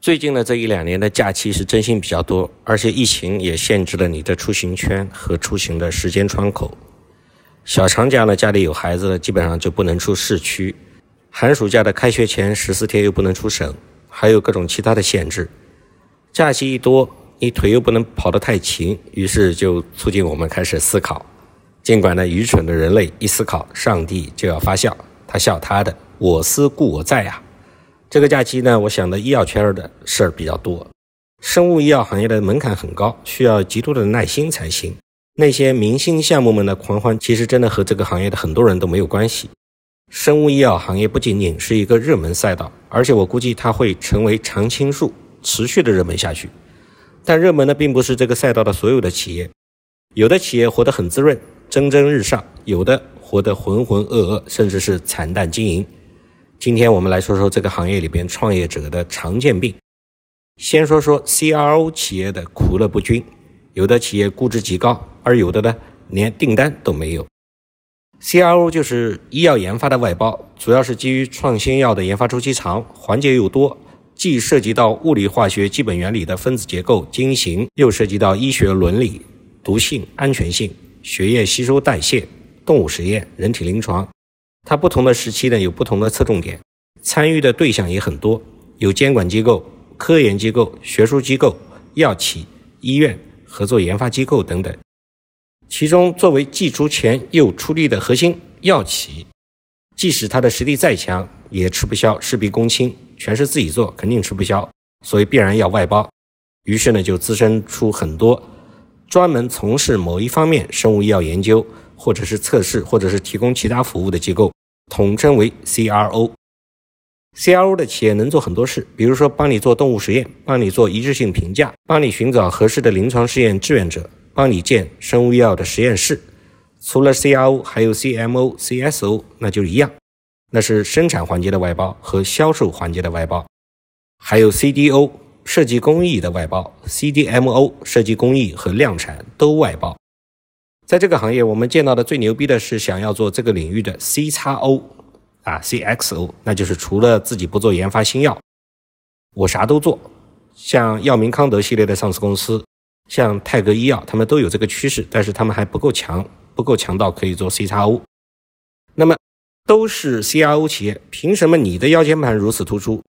最近的这一两年的假期是真心比较多，而且疫情也限制了你的出行圈和出行的时间窗口。小长假呢，家里有孩子的基本上就不能出市区；寒暑假的开学前十四天又不能出省，还有各种其他的限制。假期一多，你腿又不能跑得太勤，于是就促进我们开始思考。尽管呢，愚蠢的人类一思考，上帝就要发笑，他笑他的“我思故我在”呀。这个假期呢，我想的医药圈的事儿比较多。生物医药行业的门槛很高，需要极度的耐心才行。那些明星项目们的狂欢，其实真的和这个行业的很多人都没有关系。生物医药行业不仅仅是一个热门赛道，而且我估计它会成为常青树，持续的热门下去。但热门的，并不是这个赛道的所有的企业，有的企业活得很滋润，蒸蒸日上；有的活得浑浑噩噩，甚至是惨淡经营。今天我们来说说这个行业里边创业者的常见病。先说说 CRO 企业的苦乐不均，有的企业估值极高，而有的呢连订单都没有。CRO 就是医药研发的外包，主要是基于创新药的研发周期长，环节又多，既涉及到物理化学基本原理的分子结构、晶型，又涉及到医学伦理、毒性、安全性、血液吸收代谢、动物实验、人体临床。它不同的时期呢，有不同的侧重点，参与的对象也很多，有监管机构、科研机构、学术机构、药企、医院、合作研发机构等等。其中，作为既出钱又出力的核心药企，即使它的实力再强，也吃不消，事必躬亲，全是自己做，肯定吃不消，所以必然要外包。于是呢，就滋生出很多专门从事某一方面生物医药研究。或者是测试，或者是提供其他服务的机构，统称为 CRO。CRO 的企业能做很多事，比如说帮你做动物实验，帮你做一致性评价，帮你寻找合适的临床试验志愿者，帮你建生物医药的实验室。除了 CRO，还有 CMO、CSO，那就一样，那是生产环节的外包和销售环节的外包。还有 CDO，设计工艺的外包；CDMO，设计工艺和量产都外包。在这个行业，我们见到的最牛逼的是想要做这个领域的 C 叉 O 啊，CXO，那就是除了自己不做研发新药，我啥都做。像药明康德系列的上市公司，像泰格医药，他们都有这个趋势，但是他们还不够强，不够强到可以做 C 叉 O。那么都是 CRO 企业，凭什么你的腰间盘如此突出？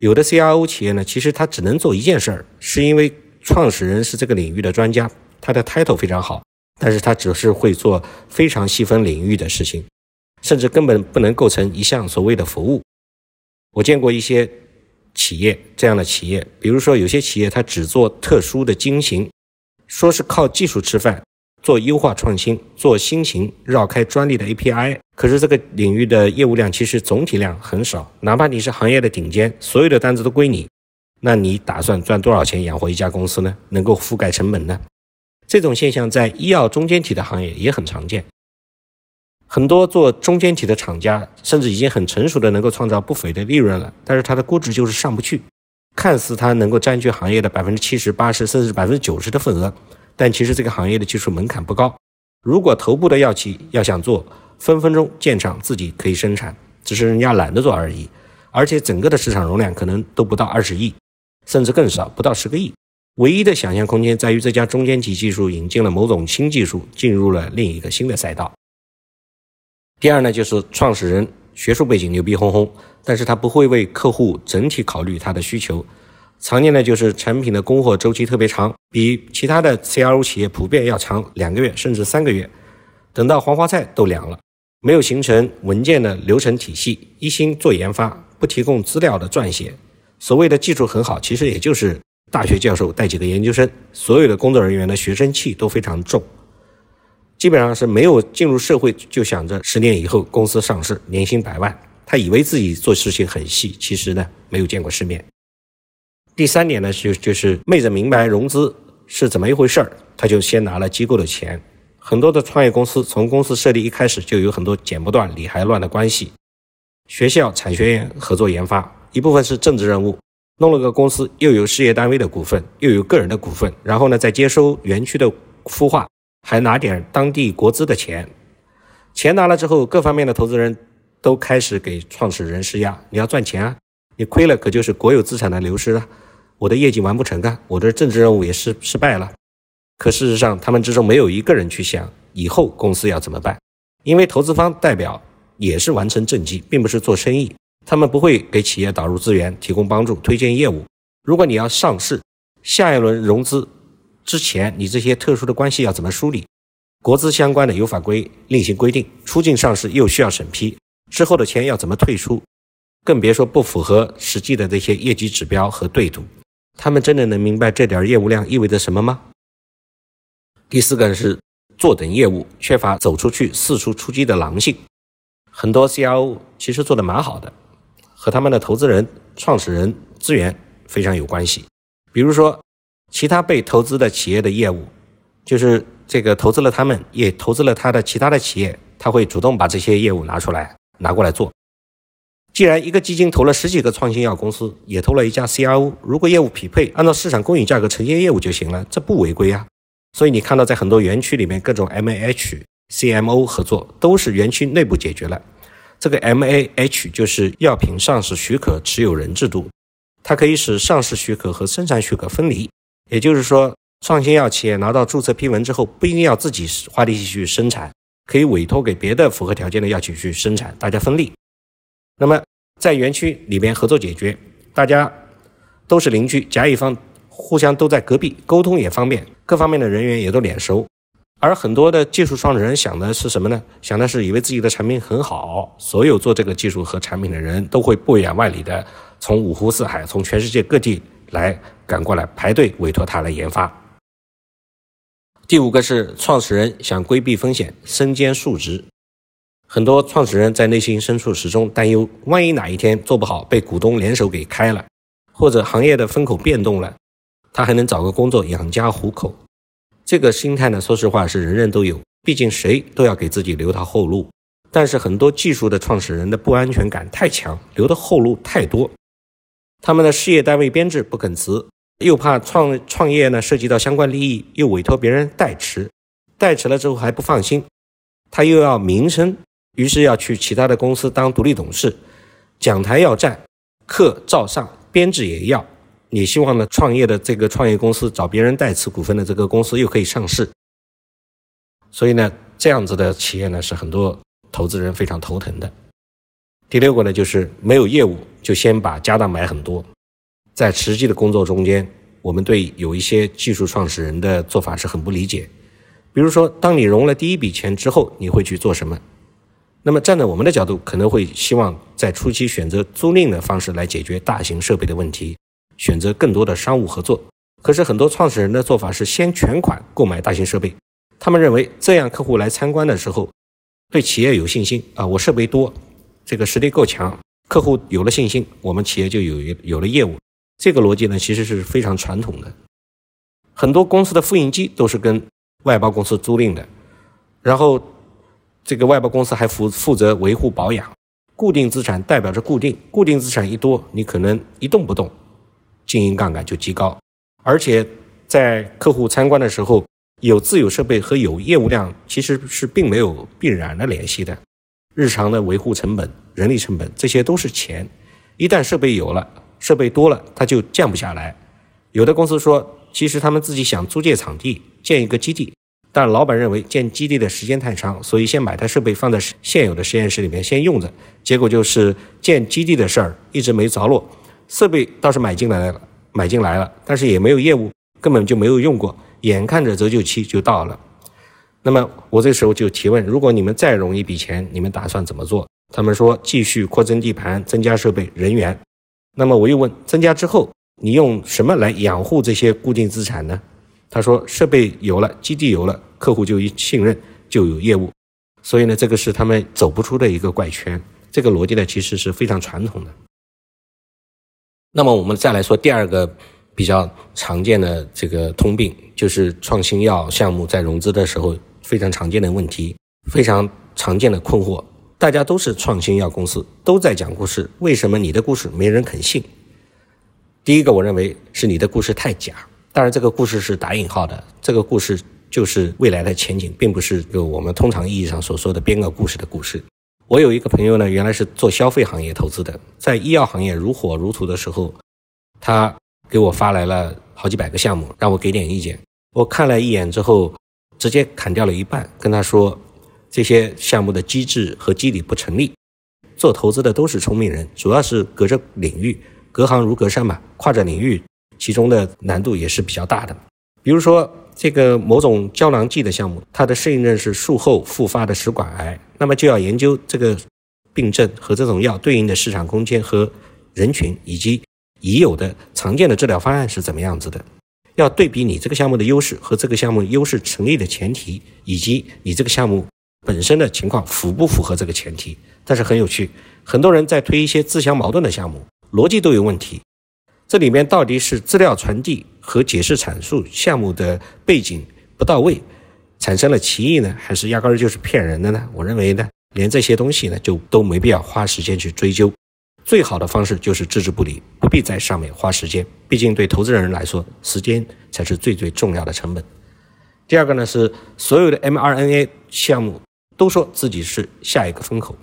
有的 CRO 企业呢，其实他只能做一件事儿，是因为创始人是这个领域的专家，他的 title 非常好。但是他只是会做非常细分领域的事情，甚至根本不能构成一项所谓的服务。我见过一些企业这样的企业，比如说有些企业它只做特殊的经型，说是靠技术吃饭，做优化创新，做新型绕开专利的 API，可是这个领域的业务量其实总体量很少，哪怕你是行业的顶尖，所有的单子都归你，那你打算赚多少钱养活一家公司呢？能够覆盖成本呢？这种现象在医药中间体的行业也很常见，很多做中间体的厂家甚至已经很成熟的能够创造不菲的利润了，但是它的估值就是上不去。看似它能够占据行业的百分之七十、八十，甚至百分之九十的份额，但其实这个行业的技术门槛不高。如果头部的药企要想做，分分钟建厂自己可以生产，只是人家懒得做而已。而且整个的市场容量可能都不到二十亿，甚至更少，不到十个亿。唯一的想象空间在于这家中间体技术引进了某种新技术，进入了另一个新的赛道。第二呢，就是创始人学术背景牛逼哄哄，但是他不会为客户整体考虑他的需求。常见的就是产品的供货周期特别长，比其他的 CRO 企业普遍要长两个月甚至三个月。等到黄花菜都凉了，没有形成文件的流程体系，一心做研发，不提供资料的撰写。所谓的技术很好，其实也就是。大学教授带几个研究生，所有的工作人员的学生气都非常重，基本上是没有进入社会就想着十年以后公司上市，年薪百万。他以为自己做事情很细，其实呢没有见过世面。第三点呢，就就是昧着明白融资是怎么一回事儿，他就先拿了机构的钱。很多的创业公司从公司设立一开始就有很多剪不断理还乱的关系，学校、产学研合作研发，一部分是政治任务。弄了个公司，又有事业单位的股份，又有个人的股份，然后呢，再接收园区的孵化，还拿点当地国资的钱。钱拿了之后，各方面的投资人都开始给创始人施压：你要赚钱啊，你亏了可就是国有资产的流失啊，我的业绩完不成啊，我的政治任务也失失败了。可事实上，他们之中没有一个人去想以后公司要怎么办，因为投资方代表也是完成政绩，并不是做生意，他们不会给企业导入资源、提供帮助、推荐业务。如果你要上市，下一轮融资之前，你这些特殊的关系要怎么梳理？国资相关的有法规另行规定，出境上市又需要审批，之后的钱要怎么退出？更别说不符合实际的这些业绩指标和对赌。他们真的能明白这点业务量意味着什么吗？第四个是坐等业务，缺乏走出去、四处出击的狼性。很多 CRO 其实做的蛮好的，和他们的投资人、创始人资源非常有关系。比如说，其他被投资的企业的业务，就是这个投资了他们，也投资了他的其他的企业，他会主动把这些业务拿出来拿过来做。既然一个基金投了十几个创新药公司，也投了一家 CRO，如果业务匹配，按照市场公允价格承接业务就行了，这不违规啊。所以你看到在很多园区里面，各种 MHCMO 合作都是园区内部解决了。这个 M A H 就是药品上市许可持有人制度，它可以使上市许可和生产许可分离。也就是说，创新药企业拿到注册批文之后，不一定要自己花力气去生产，可以委托给别的符合条件的药企去生产，大家分利。那么在园区里面合作解决，大家都是邻居，甲乙方。互相都在隔壁，沟通也方便，各方面的人员也都脸熟。而很多的技术创始人想的是什么呢？想的是以为自己的产品很好，所有做这个技术和产品的人都会不远万里的从五湖四海，从全世界各地来赶过来排队委托他来研发。第五个是创始人想规避风险，身兼数职。很多创始人在内心深处始终担忧，万一哪一天做不好，被股东联手给开了，或者行业的风口变动了。他还能找个工作养家糊口，这个心态呢？说实话是人人都有，毕竟谁都要给自己留条后路。但是很多技术的创始人的不安全感太强，留的后路太多，他们的事业单位编制不肯辞，又怕创创业呢涉及到相关利益，又委托别人代持，代持了之后还不放心，他又要名声，于是要去其他的公司当独立董事，讲台要站，课照上，编制也要。你希望呢？创业的这个创业公司找别人代持股份的这个公司又可以上市，所以呢，这样子的企业呢是很多投资人非常头疼的。第六个呢，就是没有业务就先把家当买很多，在实际的工作中间，我们对有一些技术创始人的做法是很不理解。比如说，当你融了第一笔钱之后，你会去做什么？那么站在我们的角度，可能会希望在初期选择租赁的方式来解决大型设备的问题。选择更多的商务合作，可是很多创始人的做法是先全款购买大型设备，他们认为这样客户来参观的时候，对企业有信心啊，我设备多，这个实力够强，客户有了信心，我们企业就有有了业务。这个逻辑呢，其实是非常传统的。很多公司的复印机都是跟外包公司租赁的，然后这个外包公司还负负责维护保养。固定资产代表着固定，固定资产一多，你可能一动不动。经营杠杆就极高，而且在客户参观的时候，有自有设备和有业务量其实是并没有必然的联系的。日常的维护成本、人力成本这些都是钱，一旦设备有了，设备多了，它就降不下来。有的公司说，其实他们自己想租借场地建一个基地，但老板认为建基地的时间太长，所以先买台设备放在现有的实验室里面先用着。结果就是建基地的事儿一直没着落。设备倒是买进来了，买进来了，但是也没有业务，根本就没有用过。眼看着折旧期就到了，那么我这时候就提问：如果你们再融一笔钱，你们打算怎么做？他们说继续扩增地盘，增加设备、人员。那么我又问：增加之后，你用什么来养护这些固定资产呢？他说：设备有了，基地有了，客户就一信任，就有业务。所以呢，这个是他们走不出的一个怪圈。这个逻辑呢，其实是非常传统的。那么我们再来说第二个比较常见的这个通病，就是创新药项目在融资的时候非常常见的问题，非常常见的困惑。大家都是创新药公司，都在讲故事，为什么你的故事没人肯信？第一个，我认为是你的故事太假。当然，这个故事是打引号的，这个故事就是未来的前景，并不是就我们通常意义上所说的编个故事的故事。我有一个朋友呢，原来是做消费行业投资的，在医药行业如火如荼的时候，他给我发来了好几百个项目，让我给点意见。我看了一眼之后，直接砍掉了一半，跟他说这些项目的机制和机理不成立。做投资的都是聪明人，主要是隔着领域，隔行如隔山嘛，跨着领域，其中的难度也是比较大的。比如说这个某种胶囊剂的项目，它的适应症是术后复发的食管癌。那么就要研究这个病症和这种药对应的市场空间和人群，以及已有的常见的治疗方案是怎么样子的。要对比你这个项目的优势和这个项目优势成立的前提，以及你这个项目本身的情况符不符合这个前提。但是很有趣，很多人在推一些自相矛盾的项目，逻辑都有问题。这里面到底是资料传递和解释阐述项目的背景不到位？产生了歧义呢，还是压根儿就是骗人的呢？我认为呢，连这些东西呢，就都没必要花时间去追究。最好的方式就是置之不理，不必在上面花时间。毕竟对投资人来说，时间才是最最重要的成本。第二个呢，是所有的 mRNA 项目都说自己是下一个风口。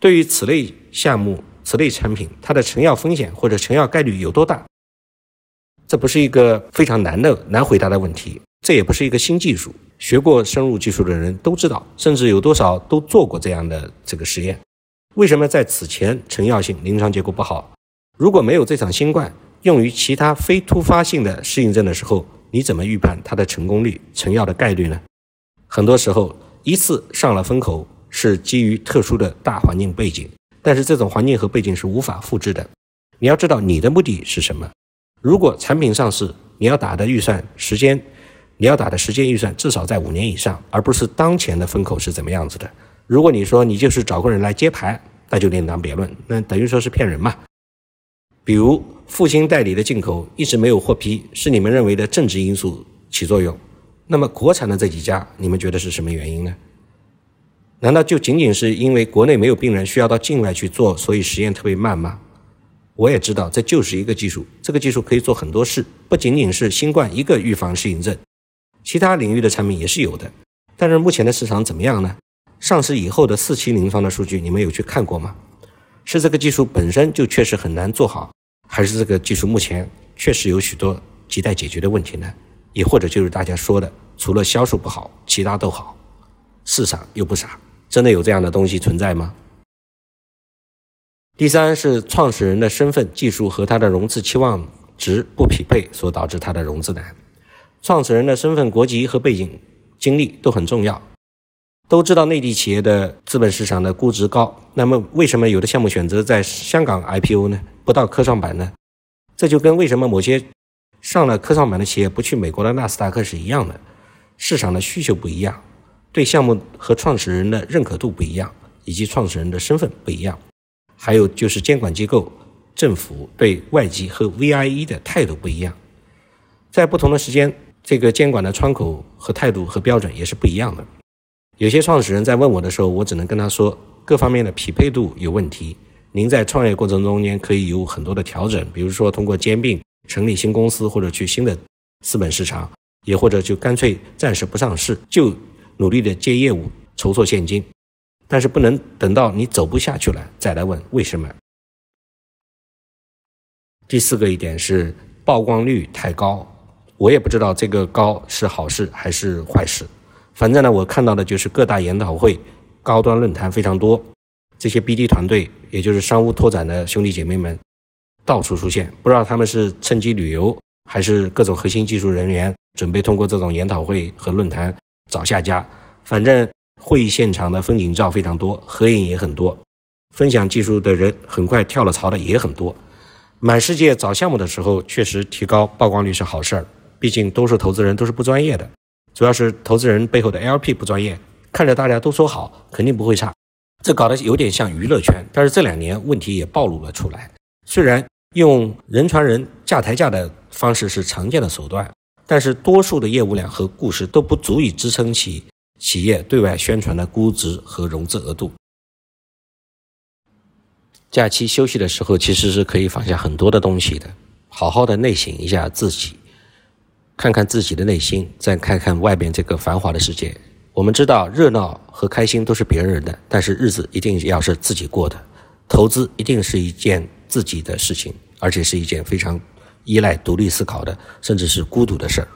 对于此类项目、此类产品，它的成药风险或者成药概率有多大？这不是一个非常难的难回答的问题。这也不是一个新技术，学过生物技术的人都知道，甚至有多少都做过这样的这个实验。为什么在此前成药性临床结果不好？如果没有这场新冠，用于其他非突发性的适应症的时候，你怎么预判它的成功率、成药的概率呢？很多时候，一次上了风口是基于特殊的大环境背景，但是这种环境和背景是无法复制的。你要知道你的目的是什么。如果产品上市，你要打的预算时间。你要打的时间预算至少在五年以上，而不是当前的风口是怎么样子的。如果你说你就是找个人来接盘，那就另当别论，那等于说是骗人嘛。比如复兴代理的进口一直没有获批，是你们认为的政治因素起作用。那么国产的这几家，你们觉得是什么原因呢？难道就仅仅是因为国内没有病人需要到境外去做，所以实验特别慢吗？我也知道这就是一个技术，这个技术可以做很多事，不仅仅是新冠一个预防适应症。其他领域的产品也是有的，但是目前的市场怎么样呢？上市以后的四期临床的数据，你们有去看过吗？是这个技术本身就确实很难做好，还是这个技术目前确实有许多亟待解决的问题呢？也或者就是大家说的，除了销售不好，其他都好，市场又不傻，真的有这样的东西存在吗？第三是创始人的身份、技术和他的融资期望值不匹配，所导致他的融资难。创始人的身份、国籍和背景、经历都很重要。都知道内地企业的资本市场的估值高，那么为什么有的项目选择在香港 IPO 呢？不到科创板呢？这就跟为什么某些上了科创板的企业不去美国的纳斯达克是一样的。市场的需求不一样，对项目和创始人的认可度不一样，以及创始人的身份不一样，还有就是监管机构、政府对外籍和 VIE 的态度不一样，在不同的时间。这个监管的窗口和态度和标准也是不一样的。有些创始人在问我的时候，我只能跟他说，各方面的匹配度有问题。您在创业过程中间可以有很多的调整，比如说通过兼并、成立新公司，或者去新的资本市场，也或者就干脆暂时不上市，就努力的接业务、筹措现金。但是不能等到你走不下去了再来问为什么。第四个一点是曝光率太高。我也不知道这个高是好事还是坏事，反正呢，我看到的就是各大研讨会、高端论坛非常多，这些 BD 团队，也就是商务拓展的兄弟姐妹们，到处出现。不知道他们是趁机旅游，还是各种核心技术人员准备通过这种研讨会和论坛找下家。反正会议现场的风景照非常多，合影也很多，分享技术的人很快跳了槽的也很多。满世界找项目的时候，确实提高曝光率是好事儿。毕竟多数投资人，都是不专业的，主要是投资人背后的 LP 不专业，看着大家都说好，肯定不会差。这搞得有点像娱乐圈，但是这两年问题也暴露了出来。虽然用人传人、架抬价的方式是常见的手段，但是多数的业务量和故事都不足以支撑起企业对外宣传的估值和融资额度。假期休息的时候，其实是可以放下很多的东西的，好好的内省一下自己。看看自己的内心，再看看外边这个繁华的世界。我们知道热闹和开心都是别人的，但是日子一定要是自己过的。投资一定是一件自己的事情，而且是一件非常依赖独立思考的，甚至是孤独的事儿。